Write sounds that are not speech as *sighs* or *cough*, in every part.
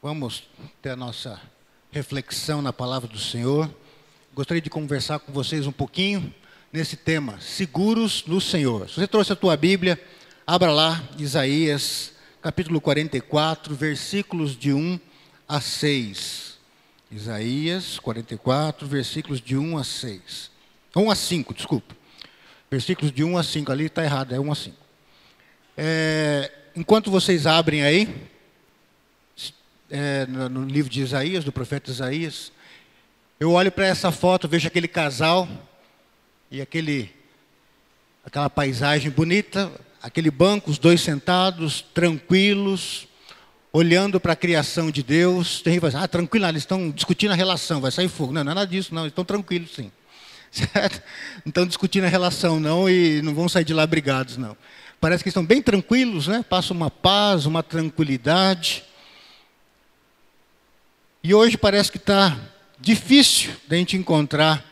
Vamos ter a nossa reflexão na palavra do Senhor. Gostaria de conversar com vocês um pouquinho nesse tema, seguros no Senhor. Se você trouxe a tua Bíblia, abra lá, Isaías, capítulo 44, versículos de 1 a 6. Isaías 44, versículos de 1 a 6. 1 a 5, desculpa. Versículos de 1 a 5, ali está errado, é 1 a 5. É, enquanto vocês abrem aí, é, no, livro de Isaías, do profeta Isaías, eu olho para essa foto, vejo aquele casal e aquele, aquela paisagem bonita, aquele banco, os dois sentados, tranquilos, olhando para a criação de Deus. Tem gente que fala, ah, tranquilo, eles estão discutindo a relação, vai sair fogo. Não, não é nada disso, não, eles estão tranquilos sim. *laughs* Certo? Não estão discutindo a relação, não, e não vão sair de lá brigados, não. Parece que estão bem tranquilos, né? Passam uma paz, uma tranquilidade. E hoje parece que está difícil da gente encontrar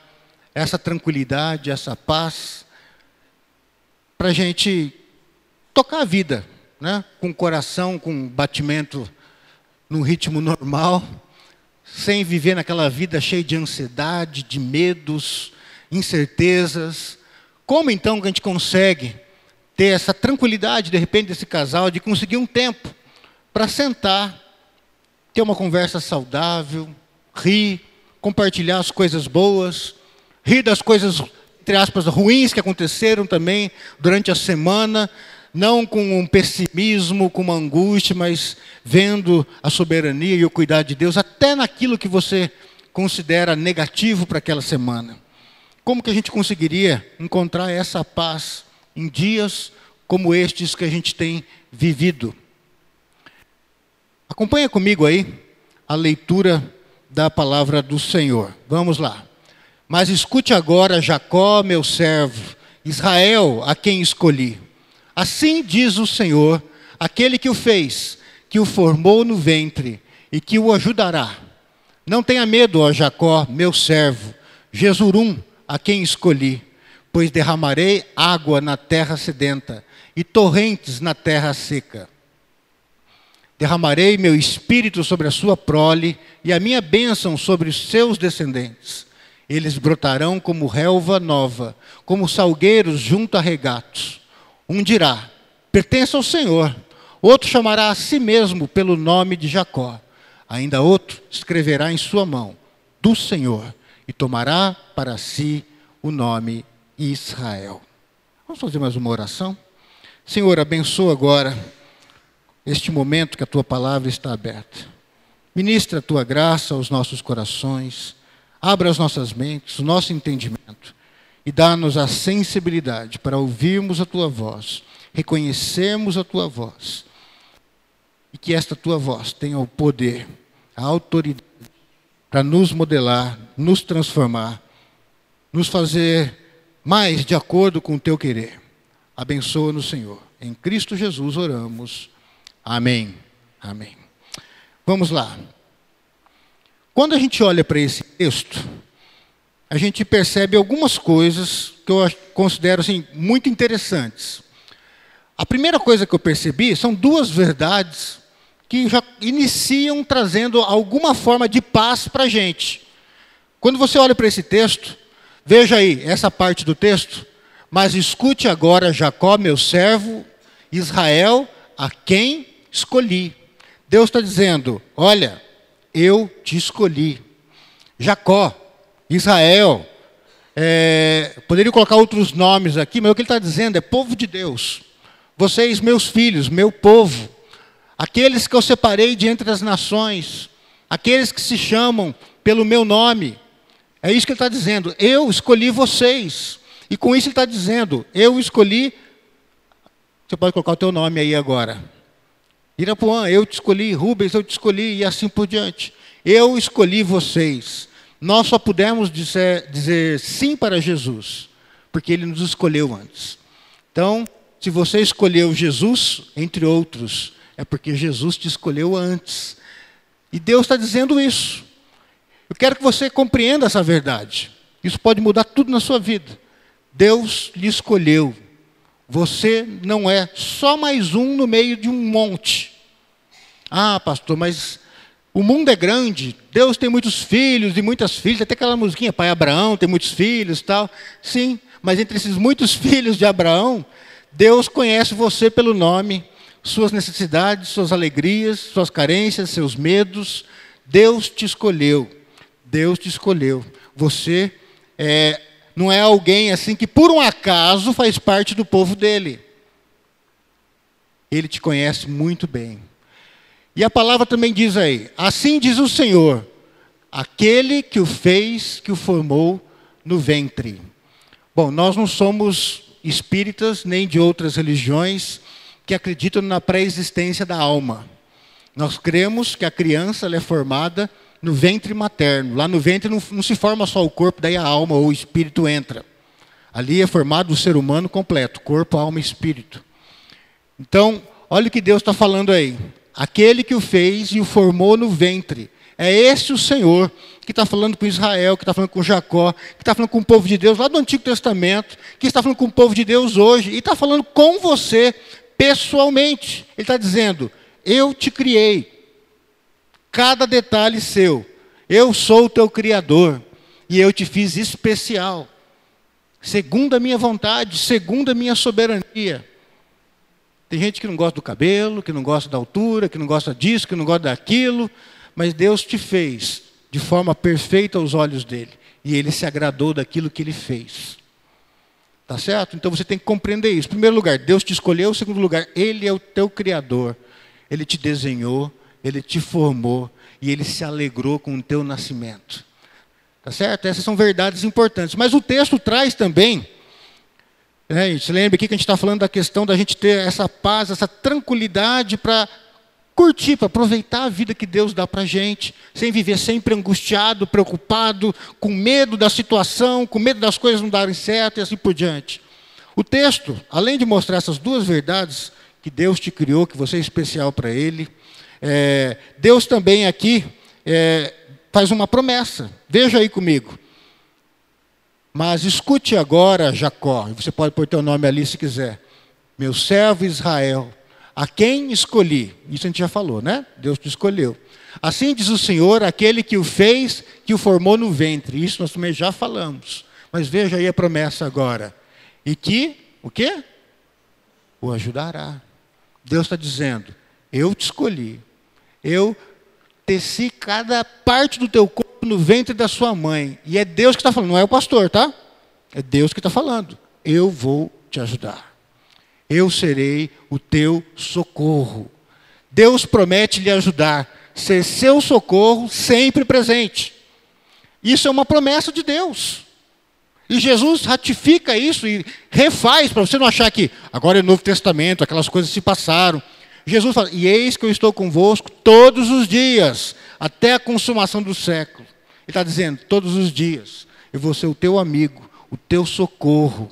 essa tranquilidade, essa paz, para a gente tocar a vida, né? com o coração, com batimento num ritmo normal, sem viver naquela vida cheia de ansiedade, de medos, incertezas. Como então que a gente consegue ter essa tranquilidade, de repente, desse casal, de conseguir um tempo para sentar ter uma conversa saudável, rir, compartilhar as coisas boas, rir das coisas, entre aspas, ruins que aconteceram também durante a semana, não com um pessimismo, com uma angústia, mas vendo a soberania e o cuidado de Deus, até naquilo que você considera negativo para aquela semana. Como que a gente conseguiria encontrar essa paz em dias como estes que a gente tem vivido? Acompanha comigo aí a leitura da palavra do Senhor. Vamos lá. Mas escute agora, Jacó, meu servo, Israel, a quem escolhi. Assim diz o Senhor, aquele que o fez, que o formou no ventre e que o ajudará. Não tenha medo, ó Jacó, meu servo, Jesurum, a quem escolhi, pois derramarei água na terra sedenta e torrentes na terra seca. Derramarei meu espírito sobre a sua prole e a minha bênção sobre os seus descendentes. Eles brotarão como relva nova, como salgueiros junto a regatos. Um dirá: pertence ao Senhor. Outro chamará a si mesmo pelo nome de Jacó. Ainda outro escreverá em sua mão: do Senhor, e tomará para si o nome Israel. Vamos fazer mais uma oração? Senhor, abençoa agora este momento que a tua palavra está aberta. Ministra a tua graça aos nossos corações, abra as nossas mentes, o nosso entendimento e dá-nos a sensibilidade para ouvirmos a tua voz, reconhecermos a tua voz e que esta tua voz tenha o poder, a autoridade para nos modelar, nos transformar, nos fazer mais de acordo com o teu querer. Abençoa-nos, Senhor. Em Cristo Jesus oramos. Amém. Amém. Vamos lá. Quando a gente olha para esse texto, a gente percebe algumas coisas que eu considero assim, muito interessantes. A primeira coisa que eu percebi são duas verdades que já iniciam trazendo alguma forma de paz para a gente. Quando você olha para esse texto, veja aí essa parte do texto. Mas escute agora, Jacó, meu servo, Israel, a quem escolhi. Deus está dizendo: olha, eu te escolhi. Jacó, Israel, é, poderia colocar outros nomes aqui, mas o que ele está dizendo é povo de Deus. Vocês, meus filhos, meu povo, aqueles que eu separei de entre as nações, aqueles que se chamam pelo meu nome. É isso que ele está dizendo. Eu escolhi vocês. E com isso ele está dizendo, eu escolhi. Você pode colocar o teu nome aí agora. Irapuã, eu te escolhi, Rubens, eu te escolhi, e assim por diante. Eu escolhi vocês. Nós só pudemos dizer, dizer sim para Jesus, porque ele nos escolheu antes. Então, se você escolheu Jesus, entre outros, é porque Jesus te escolheu antes. E Deus está dizendo isso. Eu quero que você compreenda essa verdade. Isso pode mudar tudo na sua vida. Deus lhe escolheu você não é só mais um no meio de um monte. Ah, pastor, mas O mundo é grande, Deus tem muitos filhos e muitas filhas, até aquela musiquinha, pai Abraão tem muitos filhos tal. Sim, mas entre esses muitos *laughs* filhos de Abraão, Deus conhece você pelo nome, suas necessidades, suas alegrias, suas carências, seus medos. Deus te escolheu. Deus te escolheu. Você é, não é alguém assim que por um acaso faz parte do povo dele. Ele te conhece muito bem. E a palavra também diz aí: Assim diz o Senhor, aquele que o fez, que o formou no ventre. Bom, nós não somos espíritas nem de outras religiões que acreditam na pré-existência da alma. Nós cremos que a criança é formada no ventre materno. Lá no ventre não, não, se forma só o corpo, daí a alma ou o espírito entra. Ali é formado o ser humano completo: corpo, alma e espírito. Então, olha o que Deus está falando aí aquele que o fez e o formou no ventre. É esse o Senhor que está falando com Israel, que está falando com Jacó, que está falando com o povo de Deus lá do Antigo Testamento, que está falando com o povo de Deus hoje, e está falando com você pessoalmente. Ele está dizendo: Eu te criei, cada detalhe seu, eu sou o teu Criador, e eu te fiz especial, segundo a minha vontade, segundo a minha soberania. Tem gente que não gosta do cabelo, que não gosta da altura, que não gosta disso, que não gosta daquilo, mas Deus te fez de forma perfeita aos olhos dele, e ele se agradou daquilo que ele fez. Tá certo? Então você tem que compreender isso. Em primeiro lugar, Deus te escolheu. Em segundo lugar, Ele é o teu Criador. Ele te desenhou, Ele te formou e Ele se alegrou com o teu nascimento. Tá certo? Essas são verdades importantes. Mas o texto traz também é, gente lembra aqui que a gente está falando da questão da gente ter essa paz, essa tranquilidade para curtir, para aproveitar a vida que Deus dá para a gente, sem viver sempre angustiado, preocupado, com medo da situação, com medo das coisas não darem certo e assim por diante. O texto, além de mostrar essas duas verdades, que Deus te criou, que você é especial para Ele, é, Deus também aqui é, faz uma promessa. Veja aí comigo. Mas escute agora, Jacó, você pode pôr teu nome ali se quiser. Meu servo Israel, a quem escolhi? Isso a gente já falou, né? Deus te escolheu. Assim diz o Senhor, aquele que o fez, que o formou no ventre. Isso nós também já falamos. Mas veja aí a promessa agora. E que, o quê? O ajudará. Deus está dizendo, eu te escolhi. Eu teci cada parte do teu corpo no ventre da sua mãe. E é Deus que está falando, não é o pastor, tá? É Deus que está falando. Eu vou te ajudar. Eu serei o teu socorro. Deus promete lhe ajudar, ser seu socorro sempre presente. Isso é uma promessa de Deus. E Jesus ratifica isso e refaz, para você não achar que agora é Novo Testamento, aquelas coisas se passaram. Jesus fala: E eis que eu estou convosco todos os dias, até a consumação do século. Ele está dizendo: todos os dias, eu vou ser o teu amigo, o teu socorro,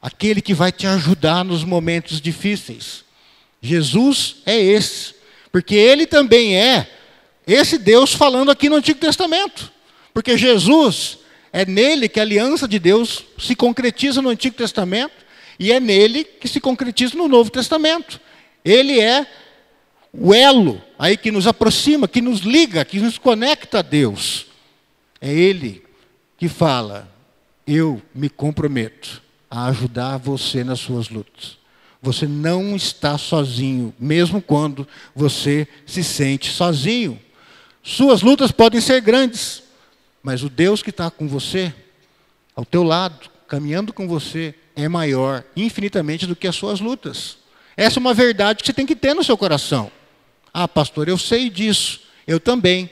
aquele que vai te ajudar nos momentos difíceis. Jesus é esse, porque ele também é esse Deus falando aqui no Antigo Testamento. Porque Jesus é nele que a aliança de Deus se concretiza no Antigo Testamento e é nele que se concretiza no Novo Testamento. Ele é o elo aí que nos aproxima, que nos liga, que nos conecta a Deus. É Ele que fala: Eu me comprometo a ajudar você nas suas lutas. Você não está sozinho, mesmo quando você se sente sozinho. Suas lutas podem ser grandes, mas o Deus que está com você, ao teu lado, caminhando com você, é maior infinitamente do que as suas lutas. Essa é uma verdade que você tem que ter no seu coração. Ah, pastor, eu sei disso, eu também.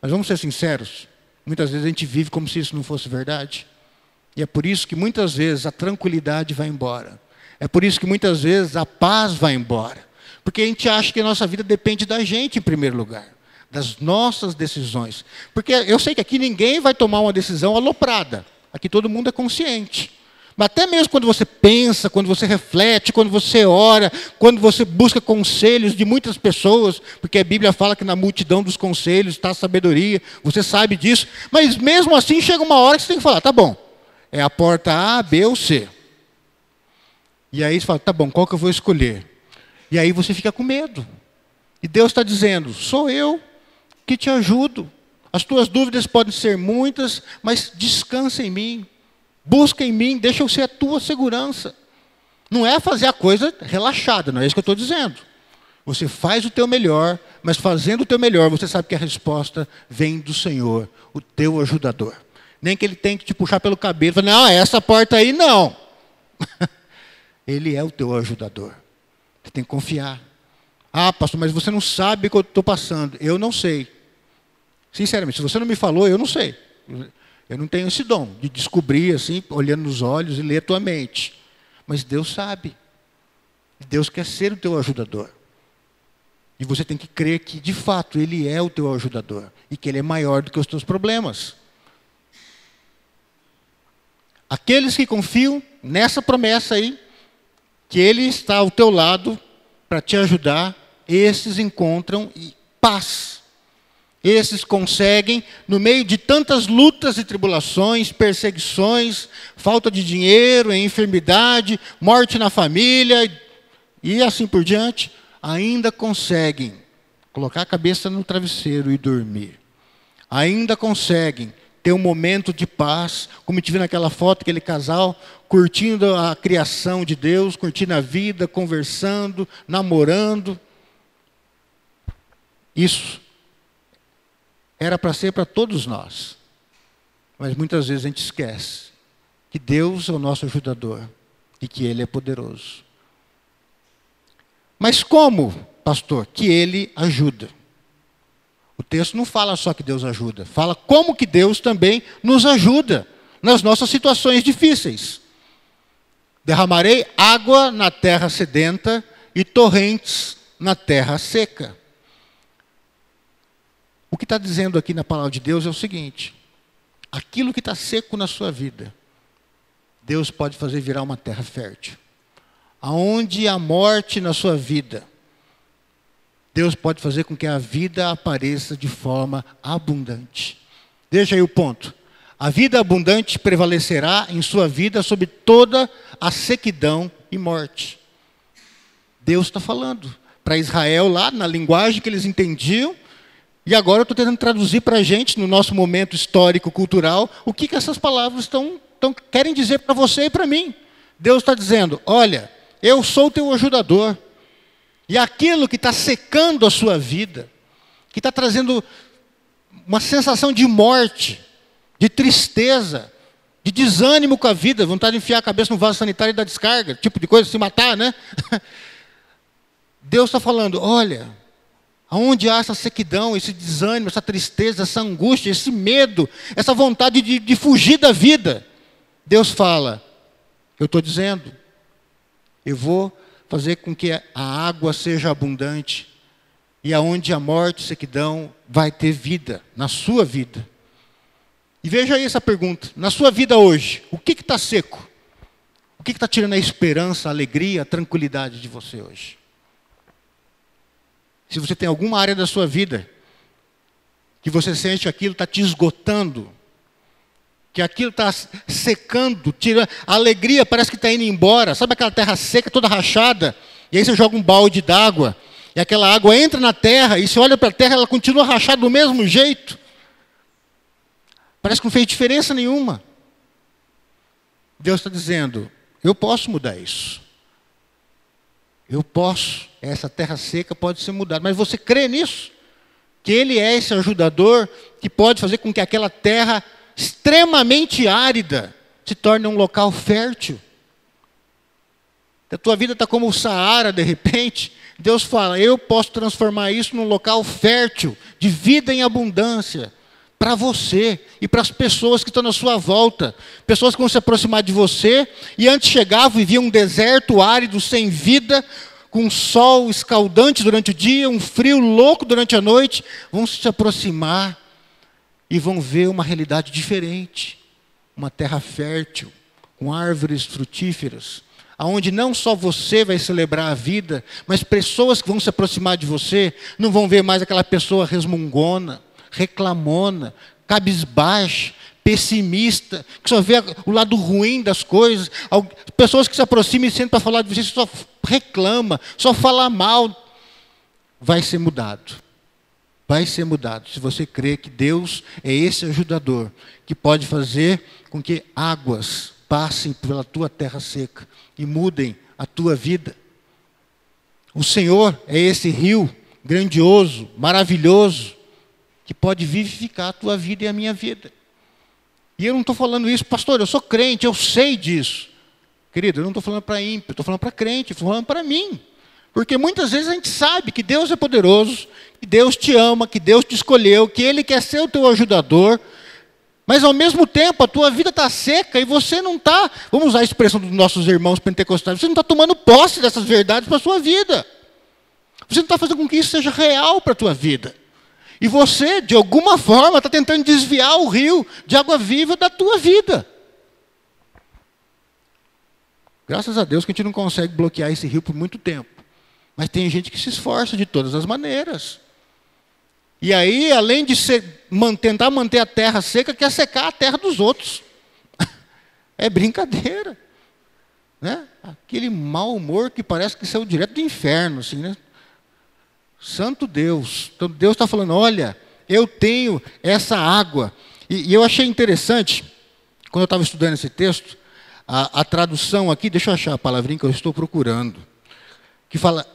Mas vamos ser sinceros, muitas vezes a gente vive como se isso não fosse verdade. E é por isso que muitas vezes a tranquilidade vai embora. É por isso que muitas vezes a paz vai embora. Porque a gente acha que a nossa vida depende da gente em primeiro lugar, das nossas decisões. Porque eu sei que aqui ninguém vai tomar uma decisão aloprada. Aqui todo mundo é consciente. Mas até mesmo quando você pensa, quando você reflete, quando você ora, quando você busca conselhos de muitas pessoas, porque a Bíblia fala que na multidão dos conselhos está a sabedoria, você sabe disso, mas mesmo assim chega uma hora que você tem que falar, tá bom, é a porta A, B ou C. E aí você fala, tá bom, qual que eu vou escolher? E aí você fica com medo. E Deus está dizendo, sou eu que te ajudo. As tuas dúvidas podem ser muitas, mas descansa em mim. Busca em mim, deixa eu ser a tua segurança. Não é fazer a coisa relaxada, não é isso que eu estou dizendo. Você faz o teu melhor, mas fazendo o teu melhor, você sabe que a resposta vem do Senhor, o teu ajudador. Nem que ele tenha que te puxar pelo cabelo falar, não, essa porta aí não. *laughs* ele é o teu ajudador. Você tem que confiar. Ah, pastor, mas você não sabe o que eu estou passando. Eu não sei. Sinceramente, se você não me falou, eu não sei. Eu não tenho esse dom de descobrir assim, olhando nos olhos e ler a tua mente. Mas Deus sabe. Deus quer ser o teu ajudador. E você tem que crer que, de fato, Ele é o teu ajudador e que Ele é maior do que os teus problemas. Aqueles que confiam nessa promessa aí, que Ele está ao teu lado para te ajudar, esses encontram paz. Esses conseguem, no meio de tantas lutas e tribulações, perseguições, falta de dinheiro, enfermidade, morte na família e assim por diante, ainda conseguem colocar a cabeça no travesseiro e dormir. Ainda conseguem ter um momento de paz, como tive naquela foto, aquele casal curtindo a criação de Deus, curtindo a vida, conversando, namorando. Isso era para ser para todos nós. Mas muitas vezes a gente esquece que Deus é o nosso ajudador e que Ele é poderoso. Mas como, pastor? Que ele ajuda. O texto não fala só que Deus ajuda, fala como que Deus também nos ajuda nas nossas situações difíceis. Derramarei água na terra sedenta e torrentes na terra seca. O que está dizendo aqui na palavra de Deus é o seguinte: aquilo que está seco na sua vida, Deus pode fazer virar uma terra fértil aonde a morte na sua vida, Deus pode fazer com que a vida apareça de forma abundante. Deixa aí o ponto. A vida abundante prevalecerá em sua vida sobre toda a sequidão e morte. Deus está falando para Israel lá, na linguagem que eles entendiam, e agora eu estou tentando traduzir para a gente, no nosso momento histórico, cultural, o que, que essas palavras estão, estão querem dizer para você e para mim. Deus está dizendo: olha, eu sou o teu ajudador. E aquilo que está secando a sua vida, que está trazendo uma sensação de morte, de tristeza, de desânimo com a vida, vontade de enfiar a cabeça no vaso sanitário e dar descarga, tipo de coisa, se matar, né? *laughs* Deus está falando: olha, aonde há essa sequidão, esse desânimo, essa tristeza, essa angústia, esse medo, essa vontade de, de fugir da vida, Deus fala: eu estou dizendo, eu vou fazer com que a água seja abundante e aonde a morte sequidão vai ter vida na sua vida. E veja aí essa pergunta: na sua vida hoje, o que está seco? O que está tirando a esperança, a alegria, a tranquilidade de você hoje? Se você tem alguma área da sua vida que você sente aquilo está te esgotando, que aquilo está secando, tira a alegria parece que está indo embora. Sabe aquela terra seca, toda rachada? E aí você joga um balde d'água, e aquela água entra na terra, e você olha para a terra, ela continua rachada do mesmo jeito. Parece que não fez diferença nenhuma. Deus está dizendo: eu posso mudar isso. Eu posso. Essa terra seca pode ser mudada. Mas você crê nisso? Que Ele é esse ajudador que pode fazer com que aquela terra extremamente árida se torne um local fértil. A tua vida está como o Saara, de repente. Deus fala: Eu posso transformar isso num local fértil, de vida em abundância, para você e para as pessoas que estão na sua volta. Pessoas que vão se aproximar de você e antes chegavam e viam um deserto árido, sem vida, com um sol escaldante durante o dia, um frio louco durante a noite, vão se aproximar e vão ver uma realidade diferente, uma terra fértil, com árvores frutíferas, aonde não só você vai celebrar a vida, mas pessoas que vão se aproximar de você não vão ver mais aquela pessoa resmungona, reclamona, cabisbaixa, pessimista, que só vê o lado ruim das coisas, pessoas que se aproximam e sentam para falar de você, só reclama, só fala mal, vai ser mudado. vai ser mudado. Se você crê que Deus é esse ajudador que pode fazer com que águas passem pela tua terra seca e mudem a tua vida. O Senhor é esse rio grandioso, maravilhoso, que pode vivificar a tua vida e a minha vida. E eu não estou falando isso, pastor, eu sou crente, eu sei disso. Querido, eu não estou falando para ímpio, estou falando para crente, estou falando para mim. Porque muitas vezes a gente sabe que Deus é poderoso, que Deus te ama, que Deus te escolheu, que Ele quer ser o teu ajudador, mas ao mesmo tempo a tua vida está seca e você não está, vamos usar a expressão dos nossos irmãos pentecostais, você não está tomando posse dessas verdades para a sua vida. Você não está fazendo com que isso seja real para a tua vida. E você, de alguma forma, está tentando desviar o rio de água viva da tua vida. Graças a Deus que a gente não consegue bloquear esse rio por muito tempo. Mas tem gente que se esforça de todas as maneiras. E aí, além de ser, man, tentar manter a terra seca, quer secar a terra dos outros. *laughs* é brincadeira. Né? Aquele mau humor que parece que saiu direto do inferno. Assim, né? Santo Deus. Então Deus está falando: olha, eu tenho essa água. E, e eu achei interessante, quando eu estava estudando esse texto, a, a tradução aqui, deixa eu achar a palavrinha que eu estou procurando, que fala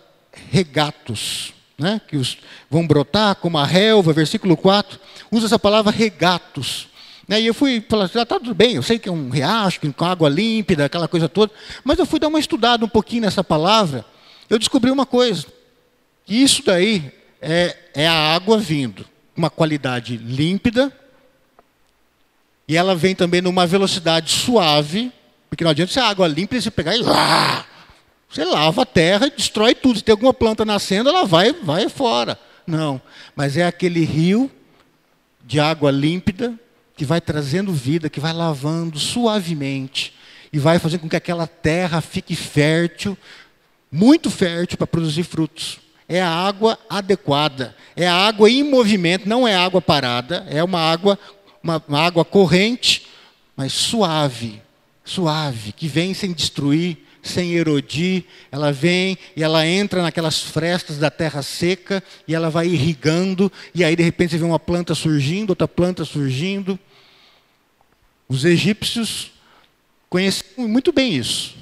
regatos, né? que os, vão brotar como a relva, versículo 4, usa essa palavra regatos. Né? E eu fui falar, ah, tá tudo bem, eu sei que é um riacho, com água límpida, aquela coisa toda, mas eu fui dar uma estudada um pouquinho nessa palavra, eu descobri uma coisa, que isso daí é, é a água vindo, uma qualidade límpida, e ela vem também numa velocidade suave, porque não adianta ser água limpa e você pegar e. Ah, você lava a terra e destrói tudo. Se tem alguma planta nascendo, ela vai, vai fora. Não. Mas é aquele rio de água límpida que vai trazendo vida, que vai lavando suavemente e vai fazendo com que aquela terra fique fértil, muito fértil para produzir frutos. É a água adequada, é a água em movimento, não é água parada, é uma água, uma, uma água corrente, mas suave, suave, que vem sem destruir, sem erodir, ela vem e ela entra naquelas frestas da terra seca e ela vai irrigando, e aí de repente você vê uma planta surgindo, outra planta surgindo. Os egípcios conheciam muito bem isso,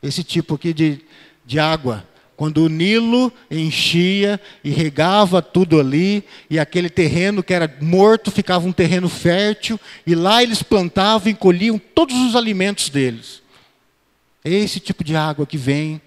esse tipo aqui de, de água quando o Nilo enchia e regava tudo ali, e aquele terreno que era morto ficava um terreno fértil, e lá eles plantavam e colhiam todos os alimentos deles. É esse tipo de água que vem,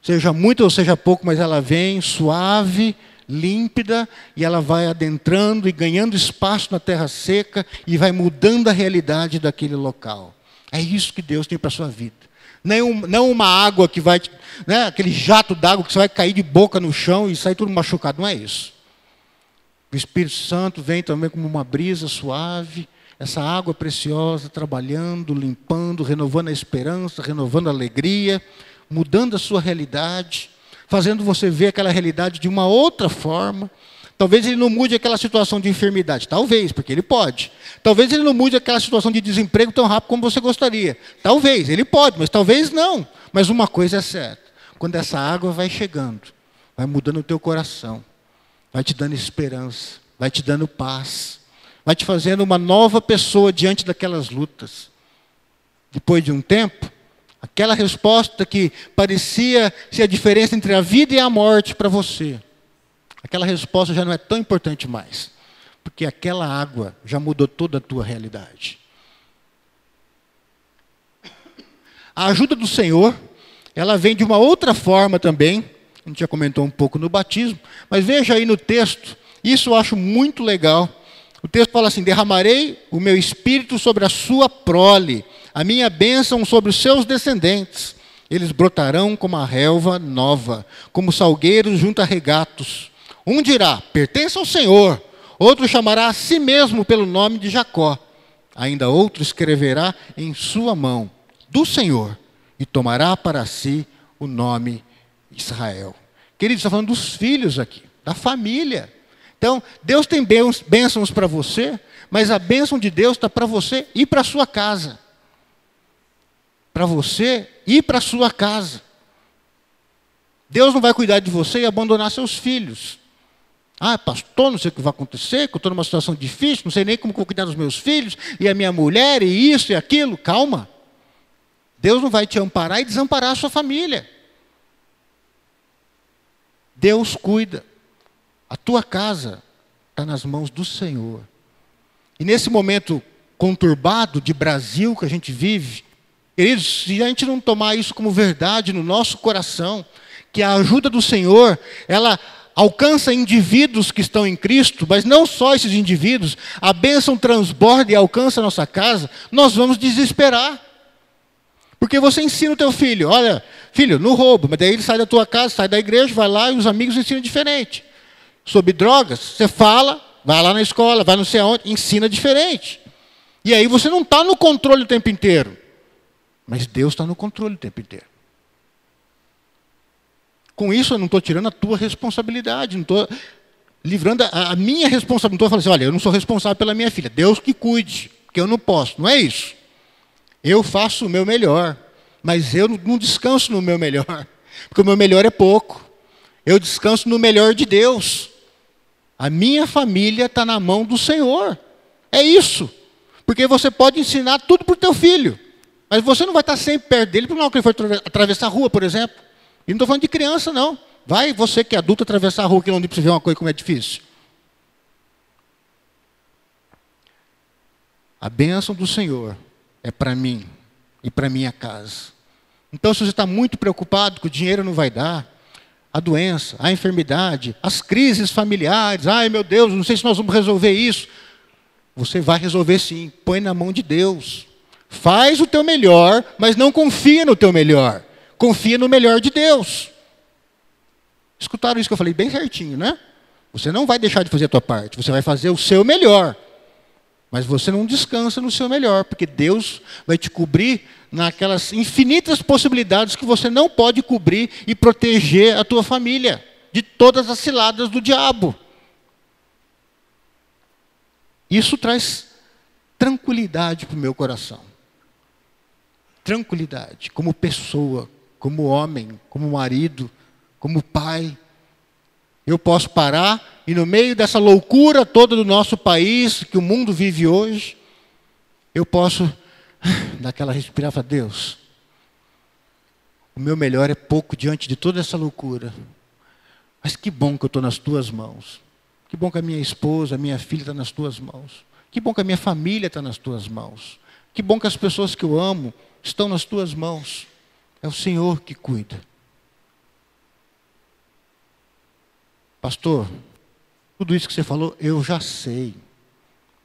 seja muito ou seja pouco, mas ela vem suave, límpida, e ela vai adentrando e ganhando espaço na terra seca e vai mudando a realidade daquele local. É isso que Deus tem para a sua vida nem um, não uma água que vai, né, aquele jato d'água que você vai cair de boca no chão e sair tudo machucado. Não é isso. O Espírito Santo vem também como uma brisa suave, essa água preciosa, trabalhando, limpando, renovando a esperança, renovando a alegria, mudando a sua realidade, fazendo você ver aquela realidade de uma outra forma. Talvez ele não mude aquela situação de enfermidade, talvez, porque ele pode. Talvez ele não mude aquela situação de desemprego tão rápido como você gostaria. Talvez, ele pode, mas talvez não. Mas uma coisa é certa: quando essa água vai chegando, vai mudando o teu coração, vai te dando esperança, vai te dando paz, vai te fazendo uma nova pessoa diante daquelas lutas. Depois de um tempo, aquela resposta que parecia ser a diferença entre a vida e a morte para você aquela resposta já não é tão importante mais. Porque aquela água já mudou toda a tua realidade. A ajuda do Senhor, ela vem de uma outra forma também. A gente já comentou um pouco no batismo, mas veja aí no texto, isso eu acho muito legal. O texto fala assim: derramarei o meu espírito sobre a sua prole, a minha bênção sobre os seus descendentes. Eles brotarão como a relva nova, como salgueiros junto a regatos. Um dirá: pertence ao Senhor. Outro chamará a si mesmo pelo nome de Jacó. Ainda outro escreverá em sua mão: do Senhor, e tomará para si o nome Israel. Queridos, está falando dos filhos aqui, da família. Então, Deus tem bênçãos para você, mas a bênção de Deus está para você e para sua casa. Para você e para sua casa. Deus não vai cuidar de você e abandonar seus filhos. Ah, pastor, não sei o que vai acontecer, que eu estou numa situação difícil, não sei nem como vou cuidar dos meus filhos, e a minha mulher, e isso e aquilo. Calma. Deus não vai te amparar e desamparar a sua família. Deus cuida. A tua casa está nas mãos do Senhor. E nesse momento conturbado de Brasil que a gente vive, queridos, se a gente não tomar isso como verdade no nosso coração, que a ajuda do Senhor, ela alcança indivíduos que estão em Cristo, mas não só esses indivíduos, a bênção transborda e alcança a nossa casa, nós vamos desesperar. Porque você ensina o teu filho, olha, filho, não roubo, mas daí ele sai da tua casa, sai da igreja, vai lá e os amigos ensinam diferente. Sobre drogas, você fala, vai lá na escola, vai não sei aonde, ensina diferente. E aí você não está no controle o tempo inteiro. Mas Deus está no controle o tempo inteiro. Com isso eu não estou tirando a tua responsabilidade, não estou livrando a, a minha responsabilidade. Não estou falando assim, olha, eu não sou responsável pela minha filha. Deus que cuide, porque eu não posso. Não é isso. Eu faço o meu melhor, mas eu não descanso no meu melhor, *laughs* porque o meu melhor é pouco. Eu descanso no melhor de Deus. A minha família está na mão do Senhor. É isso. Porque você pode ensinar tudo para o teu filho, mas você não vai estar sempre perto dele, porque não que ele foi atravessar a rua, por exemplo. E não estou falando de criança, não. Vai você que é adulto atravessar a rua, que não você ver uma coisa como é difícil. A bênção do Senhor é para mim e para minha casa. Então, se você está muito preocupado que o dinheiro não vai dar, a doença, a enfermidade, as crises familiares, ai meu Deus, não sei se nós vamos resolver isso. Você vai resolver sim, põe na mão de Deus. Faz o teu melhor, mas não confia no teu melhor. Confia no melhor de Deus. Escutaram isso que eu falei bem certinho, né? Você não vai deixar de fazer a tua parte, você vai fazer o seu melhor. Mas você não descansa no seu melhor, porque Deus vai te cobrir naquelas infinitas possibilidades que você não pode cobrir e proteger a tua família de todas as ciladas do diabo. Isso traz tranquilidade para o meu coração. Tranquilidade, como pessoa, como homem, como marido, como pai, eu posso parar e no meio dessa loucura toda do nosso país, que o mundo vive hoje, eu posso *sighs* dar aquela respirada Deus. O meu melhor é pouco diante de toda essa loucura. Mas que bom que eu estou nas tuas mãos. Que bom que a minha esposa, a minha filha está nas tuas mãos. Que bom que a minha família está nas tuas mãos. Que bom que as pessoas que eu amo estão nas tuas mãos. É o Senhor que cuida. Pastor, tudo isso que você falou, eu já sei.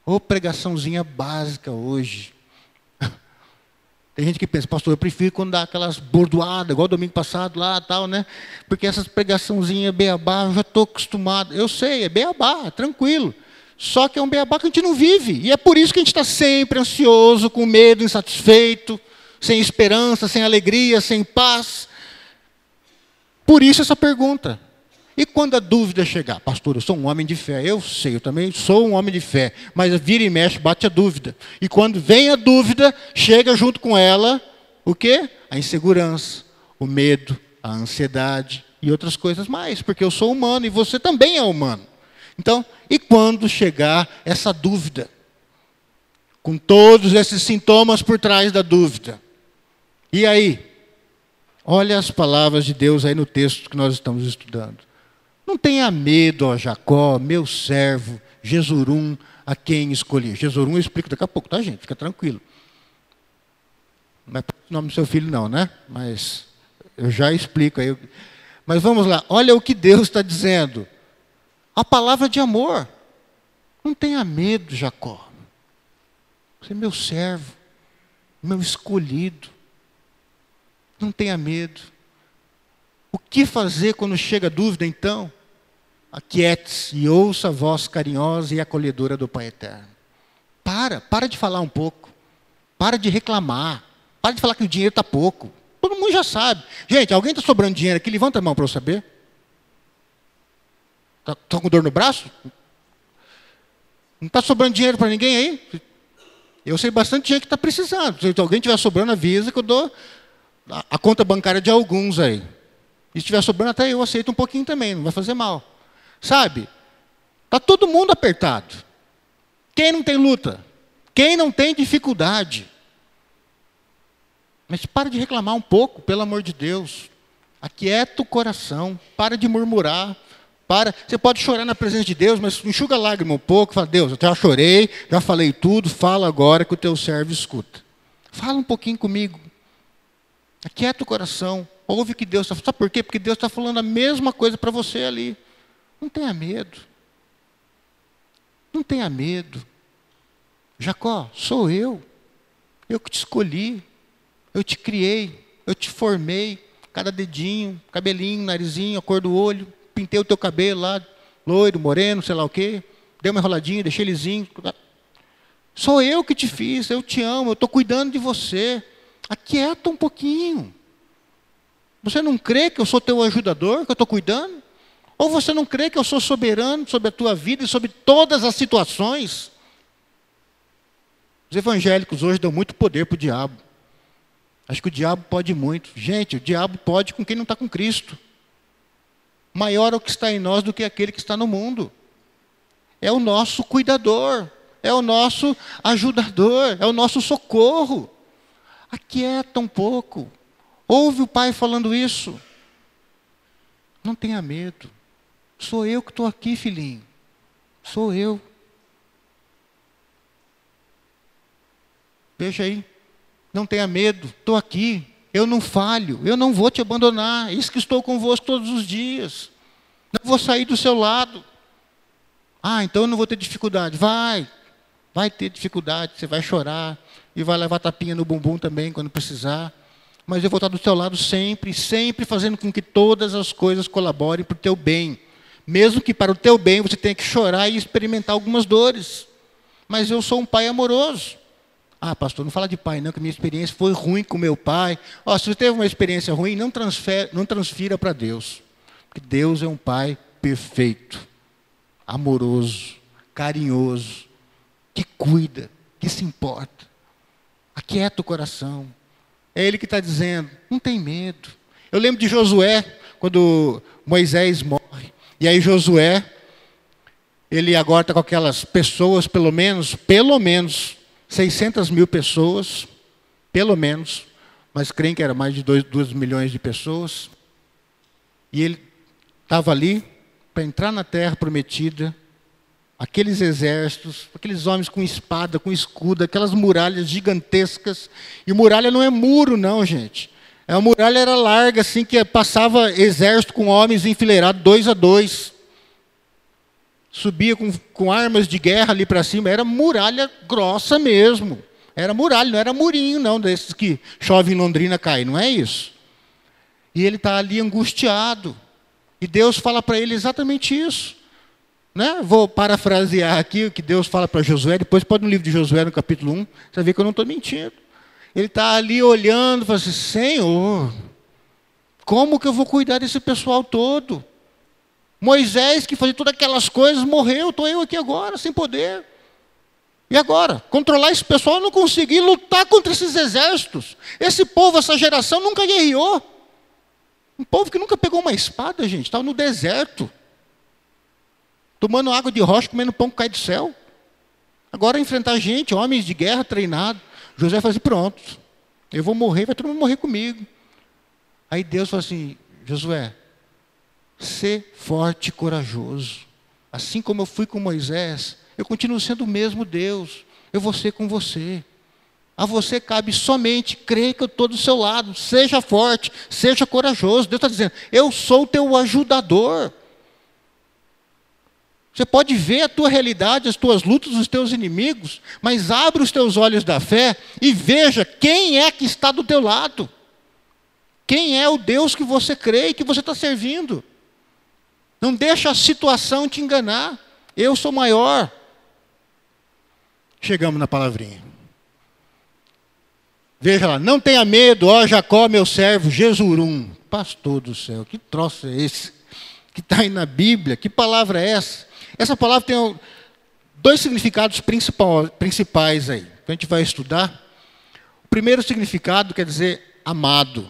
Ô pregaçãozinha básica hoje. *laughs* Tem gente que pensa, pastor, eu prefiro quando dá aquelas bordoadas, igual domingo passado lá tal, né? Porque essas pregaçãozinhas beabá, eu já estou acostumado. Eu sei, é beabá, tranquilo. Só que é um beabá que a gente não vive. E é por isso que a gente está sempre ansioso, com medo, insatisfeito, sem esperança, sem alegria, sem paz. Por isso essa pergunta. E quando a dúvida chegar, pastor, eu sou um homem de fé, eu sei, eu também sou um homem de fé, mas vira e mexe, bate a dúvida. E quando vem a dúvida, chega junto com ela o quê? A insegurança, o medo, a ansiedade e outras coisas mais, porque eu sou humano e você também é humano. Então, e quando chegar essa dúvida? Com todos esses sintomas por trás da dúvida. E aí? Olha as palavras de Deus aí no texto que nós estamos estudando. Não tenha medo, ó Jacó, meu servo, Jesurum, a quem escolhi. Jesurum eu explico daqui a pouco, tá, gente? Fica tranquilo. Não é o nome do seu filho, não, né? Mas eu já explico aí. Mas vamos lá, olha o que Deus está dizendo. A palavra de amor. Não tenha medo, Jacó. Você é meu servo, meu escolhido. Não tenha medo. O que fazer quando chega dúvida, então? Aquiete-se e ouça a voz carinhosa e acolhedora do Pai Eterno. Para, para de falar um pouco. Para de reclamar. Para de falar que o dinheiro está pouco. Todo mundo já sabe. Gente, alguém está sobrando dinheiro aqui? Levanta a mão para eu saber. Está tá com dor no braço? Não está sobrando dinheiro para ninguém aí? Eu sei bastante gente que está precisando. Se alguém estiver sobrando, avisa que eu dou a, conta bancária de alguns aí. E se estiver sobrando, até eu aceito um pouquinho também, não vai fazer mal. Sabe? Está todo mundo apertado. Quem não tem luta? Quem não tem dificuldade? Mas para de reclamar um pouco, pelo amor de Deus. Aquieta o coração, para de murmurar. Para, você pode chorar na presença de Deus, mas enxuga a lágrima um pouco, fala, Deus, eu já chorei, já falei tudo, fala agora que o teu servo escuta. Fala um pouquinho comigo. Aquieta o coração. Ouve que Deus está Sabe por quê? Porque Deus está falando a mesma coisa para você ali. Não tenha medo. Não tenha medo. Jacó, sou eu. Eu que te escolhi. Eu te criei. Eu te formei. Cada dedinho, cabelinho, narizinho, a cor do olho. Pintei o teu cabelo lá, loiro, moreno, sei lá o quê. Dei uma enroladinha, deixei lisinho. Sou eu que te fiz. Eu te amo. Eu estou cuidando de você. Aquieta um pouquinho. Você não crê que eu sou teu ajudador, que eu estou cuidando? Ou você não crê que eu sou soberano sobre a tua vida e sobre todas as situações? Os evangélicos hoje dão muito poder para o diabo. Acho que o diabo pode muito. Gente, o diabo pode com quem não está com Cristo. Maior é o que está em nós do que aquele que está no mundo. É o nosso cuidador, é o nosso ajudador, é o nosso socorro. Aquieta um pouco. Ouve o pai falando isso. Não tenha medo. Sou eu que estou aqui, filhinho. Sou eu. Veja aí. Não tenha medo. Estou aqui. Eu não falho. Eu não vou te abandonar. Isso que estou convosco todos os dias. Não vou sair do seu lado. Ah, então eu não vou ter dificuldade. Vai. Vai ter dificuldade. Você vai chorar. E vai levar tapinha no bumbum também quando precisar mas eu vou estar do teu lado sempre, sempre fazendo com que todas as coisas colaborem para o teu bem. Mesmo que para o teu bem você tenha que chorar e experimentar algumas dores. Mas eu sou um pai amoroso. Ah, pastor, não fala de pai, não, que minha experiência foi ruim com meu pai. Ó, se você teve uma experiência ruim, não, transfer, não transfira para Deus. Porque Deus é um pai perfeito, amoroso, carinhoso, que cuida, que se importa. Aquieta o coração. É ele que está dizendo: não tem medo. Eu lembro de Josué, quando Moisés morre. E aí Josué, ele agora está com aquelas pessoas, pelo menos, pelo menos, 600 mil pessoas, pelo menos, mas creem que era mais de 2 milhões de pessoas. E ele estava ali para entrar na terra prometida, aqueles exércitos, aqueles homens com espada, com escudo, aquelas muralhas gigantescas. E muralha não é muro, não, gente. É a muralha era larga, assim, que passava exército com homens enfileirados, dois a dois. Subia com, com armas de guerra ali para cima. Era muralha grossa mesmo. Era muralha, não era murinho, não, desses que chove em Londrina cai. Não é isso. E ele está ali angustiado. E Deus fala para ele exatamente isso. Né? Vou parafrasear aqui o que Deus fala para Josué, depois pode no livro de Josué, no capítulo 1, você vê que eu não estou mentindo. Ele está ali olhando fala assim, Senhor, como que eu vou cuidar desse pessoal todo? Moisés, que fazia todas aquelas coisas, morreu, estou eu aqui agora, sem poder. E agora? Controlar esse pessoal, eu não consegui lutar contra esses exércitos. Esse povo, essa geração, nunca guerreou. Um povo que nunca pegou uma espada, gente, estava no deserto tomando água de rocha, comendo pão que cai do céu. Agora enfrentar gente, homens de guerra treinados. José assim: pronto, eu vou morrer, vai todo mundo morrer comigo. Aí Deus fala assim: Josué, ser forte e corajoso. Assim como eu fui com Moisés, eu continuo sendo o mesmo Deus. Eu vou ser com você. A você cabe somente crer que eu estou do seu lado. Seja forte, seja corajoso. Deus está dizendo: eu sou o teu ajudador. Você pode ver a tua realidade, as tuas lutas, os teus inimigos, mas abre os teus olhos da fé e veja quem é que está do teu lado. Quem é o Deus que você crê e que você está servindo. Não deixa a situação te enganar. Eu sou maior. Chegamos na palavrinha. Veja lá, não tenha medo, ó Jacó, meu servo, Jesurum. Pastor do céu, que troço é esse? Que está aí na Bíblia, que palavra é essa? Essa palavra tem dois significados principais aí. Que a gente vai estudar. O primeiro significado quer dizer amado,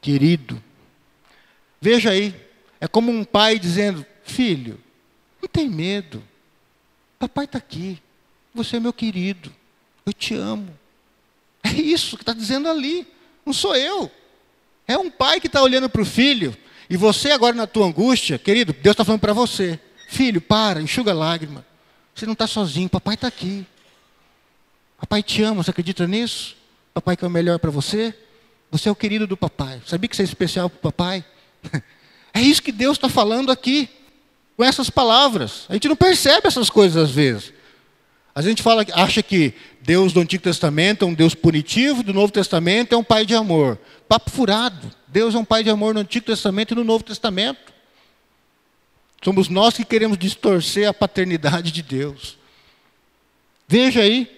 querido. Veja aí, é como um pai dizendo: Filho, Não tem medo. Papai está aqui. Você é meu querido. Eu te amo. É isso que está dizendo ali. Não sou eu. É um pai que está olhando para o filho. E você agora na tua angústia, querido, Deus está falando para você. Filho, para, enxuga a lágrima. Você não está sozinho, papai está aqui. Papai te ama, você acredita nisso? Papai quer o melhor para você? Você é o querido do papai. Sabia que você é especial para o papai? *laughs* É isso que Deus está falando aqui, com essas palavras. A gente não percebe essas coisas às vezes. A gente fala, acha que Deus do Antigo Testamento é um Deus punitivo, do Novo Testamento é um pai de amor. Papo furado. Deus é um pai de amor no Antigo Testamento e no Novo Testamento. Somos nós que queremos distorcer a paternidade de Deus. Veja aí,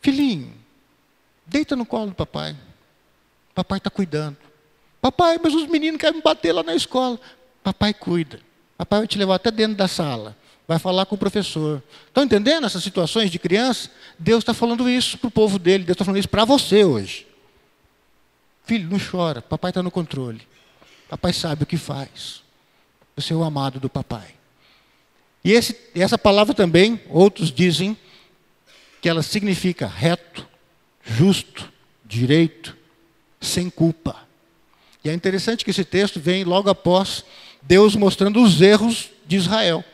filhinho, deita no colo do papai. Papai está cuidando. Papai, mas os meninos querem me bater lá na escola. Papai cuida. Papai vai te levar até dentro da sala. Vai falar com o professor. Estão entendendo essas situações de criança? Deus está falando isso para o povo dele. Deus está falando isso para você hoje. Filho, não chora. Papai está no controle. Papai sabe o que faz. Você é o amado do papai. E esse, essa palavra também, outros dizem que ela significa reto, justo, direito, sem culpa. E é interessante que esse texto vem logo após Deus mostrando os erros de Israel,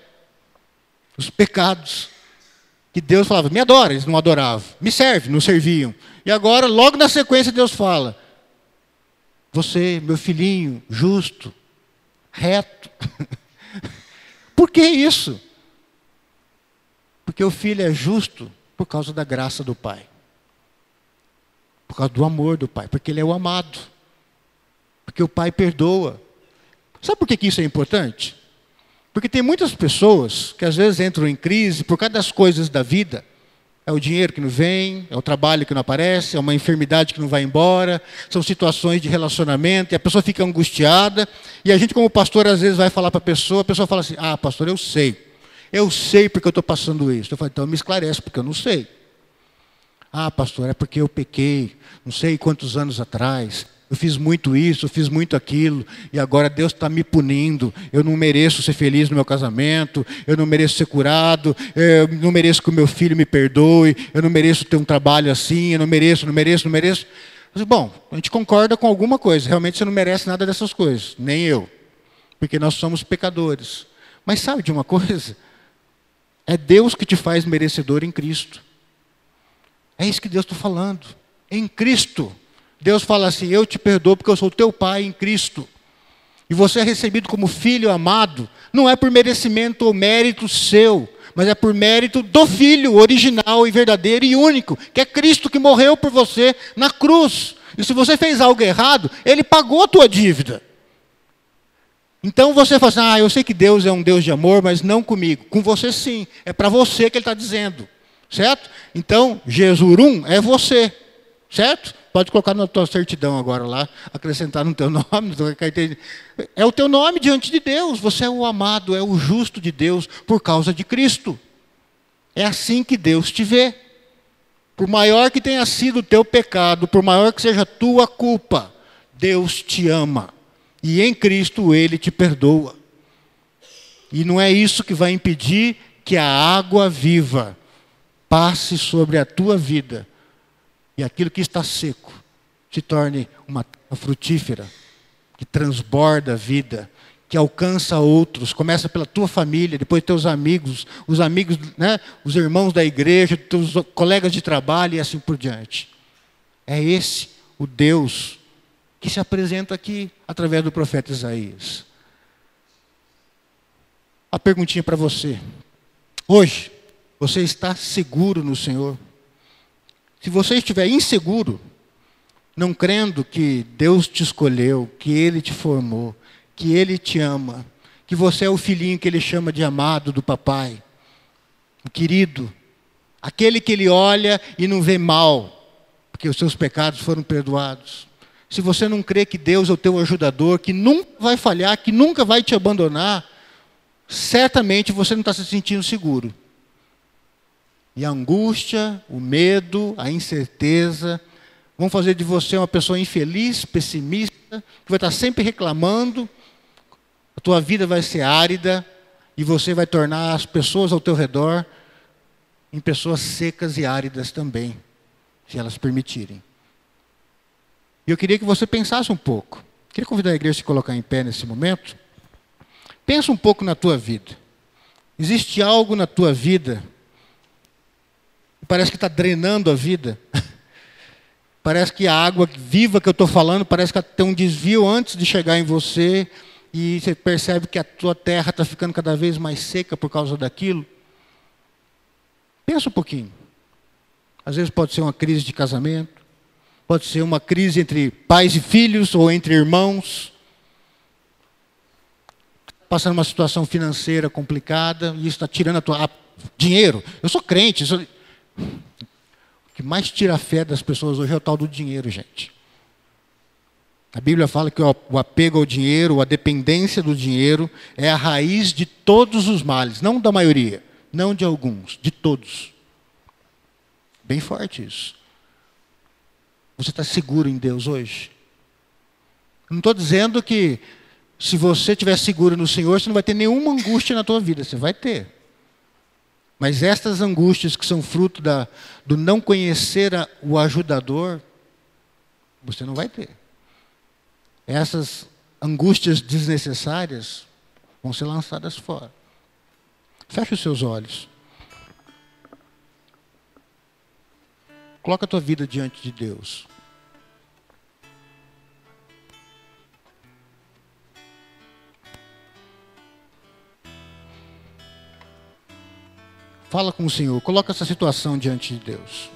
os pecados. Que Deus falava, me adora, eles não adoravam, me serve, não serviam. E agora, logo na sequência, Deus fala: Você, meu filhinho, justo, reto. *laughs* Por que isso? Porque o filho é justo por causa da graça do Pai. Por causa do amor do Pai, porque ele é o amado. Porque o Pai perdoa. Sabe por que isso é importante? Porque tem muitas pessoas que às vezes entram em crise por causa das coisas da vida é o dinheiro que não vem, é o trabalho que não aparece, é uma enfermidade que não vai embora, são situações de relacionamento, e a pessoa fica angustiada, e a gente, como pastor, às vezes vai falar para a pessoa, a pessoa fala assim: Ah, pastor, eu sei. Eu sei porque eu estou passando isso. Eu falo, então me esclarece, porque eu não sei. Ah, pastor, é porque eu pequei, não sei quantos anos atrás, eu fiz muito isso, eu fiz muito aquilo, e agora Deus está me punindo. Eu não mereço ser feliz no meu casamento, eu não mereço ser curado, eu não mereço que o meu filho me perdoe, eu não mereço ter um trabalho assim, eu não mereço, não mereço, não mereço. Mas, bom, a gente concorda com alguma coisa, realmente você não merece nada dessas coisas, nem eu, porque nós somos pecadores. Mas sabe de uma coisa? É Deus que te faz merecedor em Cristo. É isso que Deus está falando. Em Cristo. Deus fala assim: Eu te perdoo porque eu sou teu pai em Cristo. E você é recebido como filho amado, não é por merecimento ou mérito seu, mas é por mérito do Filho original e verdadeiro e único, que é Cristo que morreu por você na cruz. E se você fez algo errado, Ele pagou a tua dívida. Então você fala assim: ah, eu sei que Deus é um Deus de amor, mas não comigo. Com você sim, é para você que Ele está dizendo, certo? Então, Jesurum é você, certo? Pode colocar na tua certidão agora lá, acrescentar no teu *laughs* nome. É o teu nome diante de Deus. Você é o amado, é o justo de Deus por causa de Cristo. É assim que Deus te vê. Por maior que tenha sido o teu pecado, por maior que seja a tua culpa, Deus te ama. E em Cristo ele te perdoa. E não é isso que vai impedir que a água viva passe sobre a tua vida e aquilo que está seco se torne uma frutífera, que transborda a vida, que alcança outros, começa pela tua família, depois teus amigos, os amigos, né, os irmãos da igreja, teus colegas de trabalho e assim por diante. É esse o Deus que se apresenta aqui através do profeta Isaías. A perguntinha para você. Hoje, você está seguro no Senhor? Se você estiver inseguro, não crendo que Deus te escolheu, que Ele te formou, que Ele te ama, que você é o filhinho que Ele chama de amado do papai, o querido, aquele que Ele olha e não vê mal, porque os seus pecados foram perdoados. Se você não crê que Deus é o teu ajudador, que nunca vai falhar, que nunca vai te abandonar, certamente você não está se sentindo seguro. E a angústia, o medo, a incerteza vão fazer de você uma pessoa infeliz, pessimista, que vai estar sempre reclamando, a tua vida vai ser árida e você vai tornar as pessoas ao teu redor em pessoas secas e áridas também, se elas permitirem. E eu queria que você pensasse um pouco. Queria convidar a igreja a se colocar em pé nesse momento. Pensa um pouco na tua vida. Existe algo na tua vida parece que está drenando a vida. *laughs* parece que a água viva que eu estou falando, parece que tem um desvio antes de chegar em você e você percebe que a tua terra está ficando cada vez mais seca por causa daquilo. Pensa um pouquinho. Às vezes pode ser uma crise de casamento, pode ser uma crise entre pais e filhos ou entre irmãos. Passando uma situação financeira complicada e isso está tirando a tua dinheiro. Eu sou crente. O que mais tira a fé das pessoas hoje é o tal do dinheiro, gente. A Bíblia fala que o apego ao dinheiro, a dependência do dinheiro, é a raiz de todos os males, não da maioria, não de alguns, de todos. Bem forte isso. Você está seguro em Deus hoje? Não estou dizendo que se você estiver seguro no Senhor, você não vai ter nenhuma angústia na tua vida, você vai ter. Mas estas angústias que são fruto da, do não conhecer a, o ajudador, você não vai ter essas angústias desnecessárias vão ser lançadas fora. Feche os seus olhos. Coloca a tua vida diante de Deus. Fala com o Senhor, coloca essa situação diante de Deus.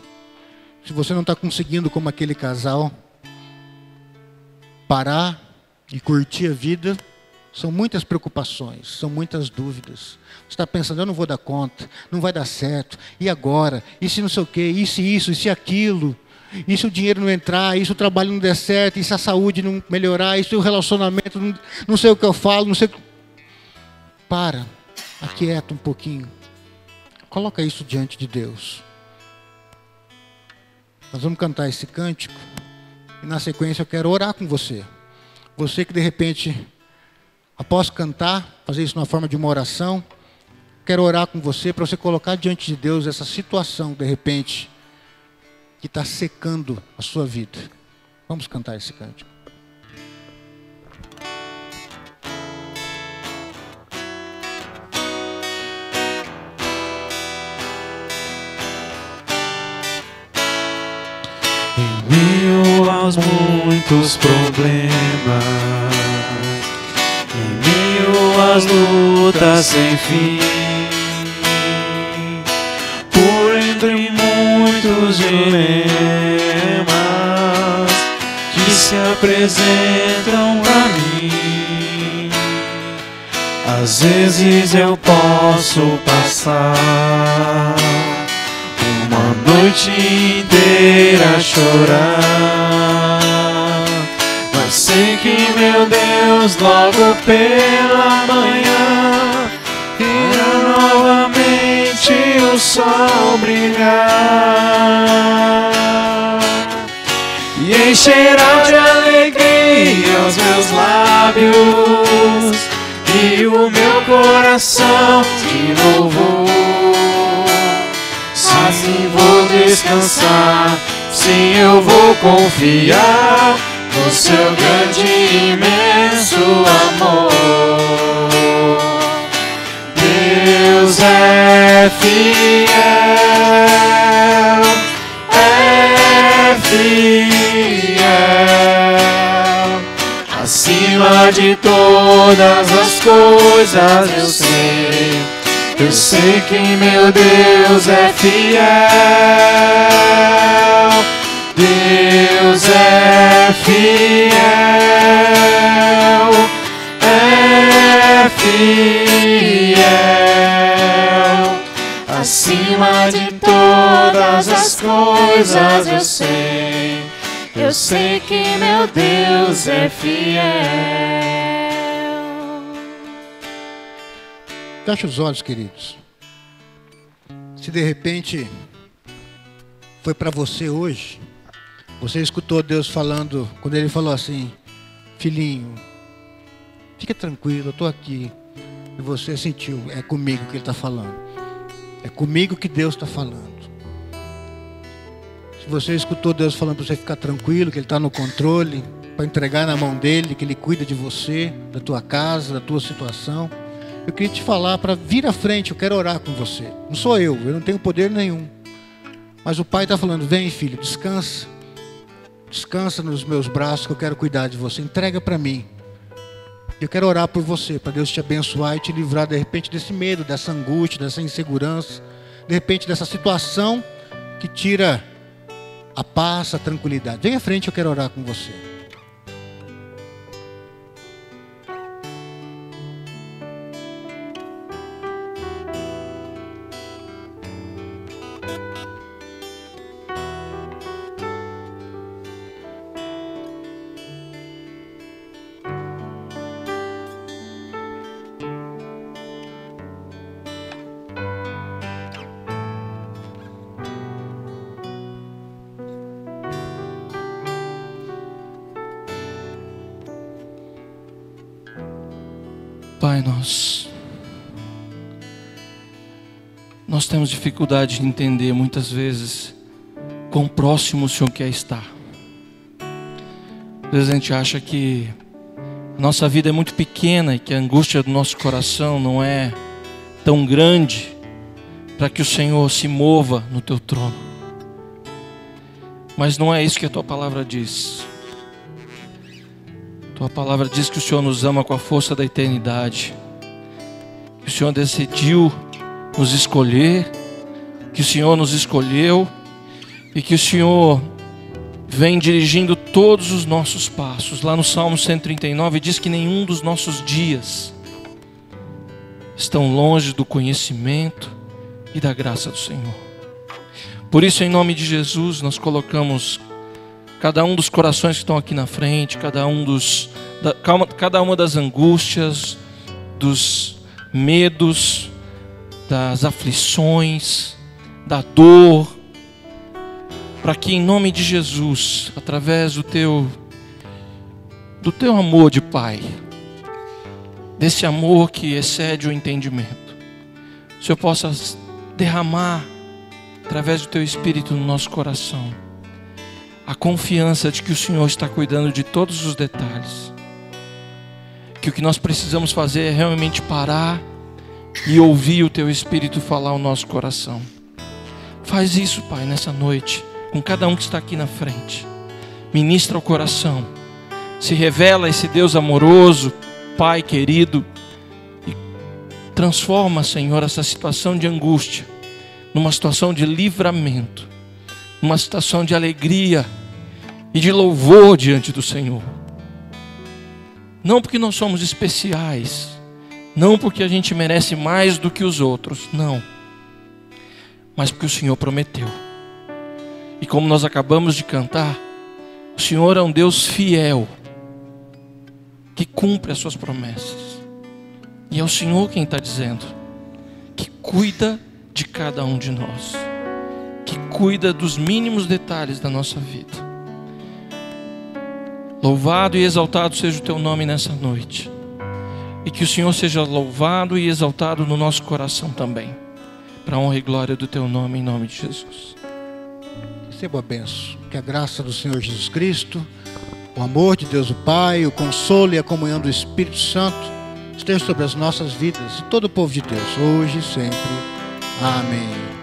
Se você não está conseguindo, como aquele casal, parar e curtir a vida, são muitas preocupações, são muitas dúvidas. Você está pensando, eu não vou dar conta, não vai dar certo, e agora? E se não sei o quê, e se isso, e se aquilo? E se o dinheiro não entrar, e se o trabalho não der certo, e se a saúde não melhorar, e se o relacionamento, não, não sei o que eu falo, não sei o que... Para, aquieta um pouquinho. Coloca isso diante de Deus. Nós vamos cantar esse cântico. E na sequência eu quero orar com você. Você que de repente, após cantar, fazer isso na forma de uma oração, quero orar com você para você colocar diante de Deus essa situação, de repente, que está secando a sua vida. Vamos cantar esse cântico. Aos muitos problemas, em meio às lutas sem fim, por entre muitos dilemas que se apresentam a mim. Às vezes eu posso passar uma noite inteira chorar. Sei que meu Deus logo pela manhã irá novamente o sol brilhar e encherá de alegria os meus lábios e o meu coração de louvor. Assim vou descansar, sim, eu vou confiar seu grande e imenso amor. Deus é fiel, é fiel, acima de todas as coisas eu sei eu sei que meu Deus é fiel. Deus é fiel. É fiel. Acima de todas as coisas eu sei. Eu sei que meu Deus é fiel. Feche os olhos, queridos. Se de repente foi para você hoje, você escutou Deus falando, quando Ele falou assim: Filhinho, fica tranquilo, eu estou aqui. e você sentiu, é comigo que Ele está falando. É comigo que Deus está falando. Se você escutou Deus falando para você ficar tranquilo, que Ele está no controle, para entregar na mão dele, que Ele cuida de você, da tua casa, da tua situação. Eu queria te falar para vir à frente, eu quero orar com você. Não sou eu, eu não tenho poder nenhum. Mas o Pai está falando: vem, filho, descansa. Descansa nos meus braços que eu quero cuidar de você. Entrega para mim. Eu quero orar por você, para Deus te abençoar e te livrar de repente desse medo, dessa angústia, dessa insegurança, de repente dessa situação que tira a paz, a tranquilidade. Vem à frente, eu quero orar com você. Dificuldade de entender muitas vezes quão próximo o Senhor quer estar. Às vezes a gente acha que nossa vida é muito pequena e que a angústia do nosso coração não é tão grande para que o Senhor se mova no teu trono. Mas não é isso que a tua palavra diz. Tua palavra diz que o Senhor nos ama com a força da eternidade. Que o Senhor decidiu nos escolher, que o Senhor nos escolheu e que o Senhor vem dirigindo todos os nossos passos. Lá no Salmo 139 diz que nenhum dos nossos dias estão longe do conhecimento e da graça do Senhor. Por isso, em nome de Jesus, nós colocamos cada um dos corações que estão aqui na frente, cada um dos, da, cada uma das angústias, dos medos, das aflições, da dor, para que em nome de Jesus, através do teu do teu amor de Pai, desse amor que excede o entendimento, o Senhor possa derramar através do teu espírito no nosso coração a confiança de que o Senhor está cuidando de todos os detalhes. Que o que nós precisamos fazer é realmente parar e ouvir o Teu Espírito falar ao nosso coração. Faz isso, Pai, nessa noite, com cada um que está aqui na frente. Ministra o coração. Se revela esse Deus amoroso, Pai querido, e transforma, Senhor, essa situação de angústia numa situação de livramento uma situação de alegria e de louvor diante do Senhor. Não porque nós somos especiais, não porque a gente merece mais do que os outros, não, mas porque o Senhor prometeu. E como nós acabamos de cantar, o Senhor é um Deus fiel, que cumpre as suas promessas. E é o Senhor quem está dizendo, que cuida de cada um de nós que cuida dos mínimos detalhes da nossa vida. Louvado e exaltado seja o teu nome nessa noite. E que o Senhor seja louvado e exaltado no nosso coração também. Para honra e glória do teu nome, em nome de Jesus. Receba a benção. Que a graça do Senhor Jesus Cristo, o amor de Deus o Pai, o consolo e a comunhão do Espírito Santo estejam sobre as nossas vidas e todo o povo de Deus, hoje e sempre. Amém.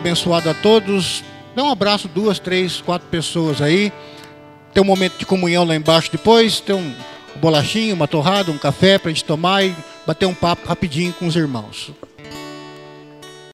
Semana abençoada a todos. Dá um abraço, duas, três, quatro pessoas aí. Tem um momento de comunhão lá embaixo depois. Tem um bolachinho, uma torrada, um café para a gente tomar e bater um papo rapidinho com os irmãos.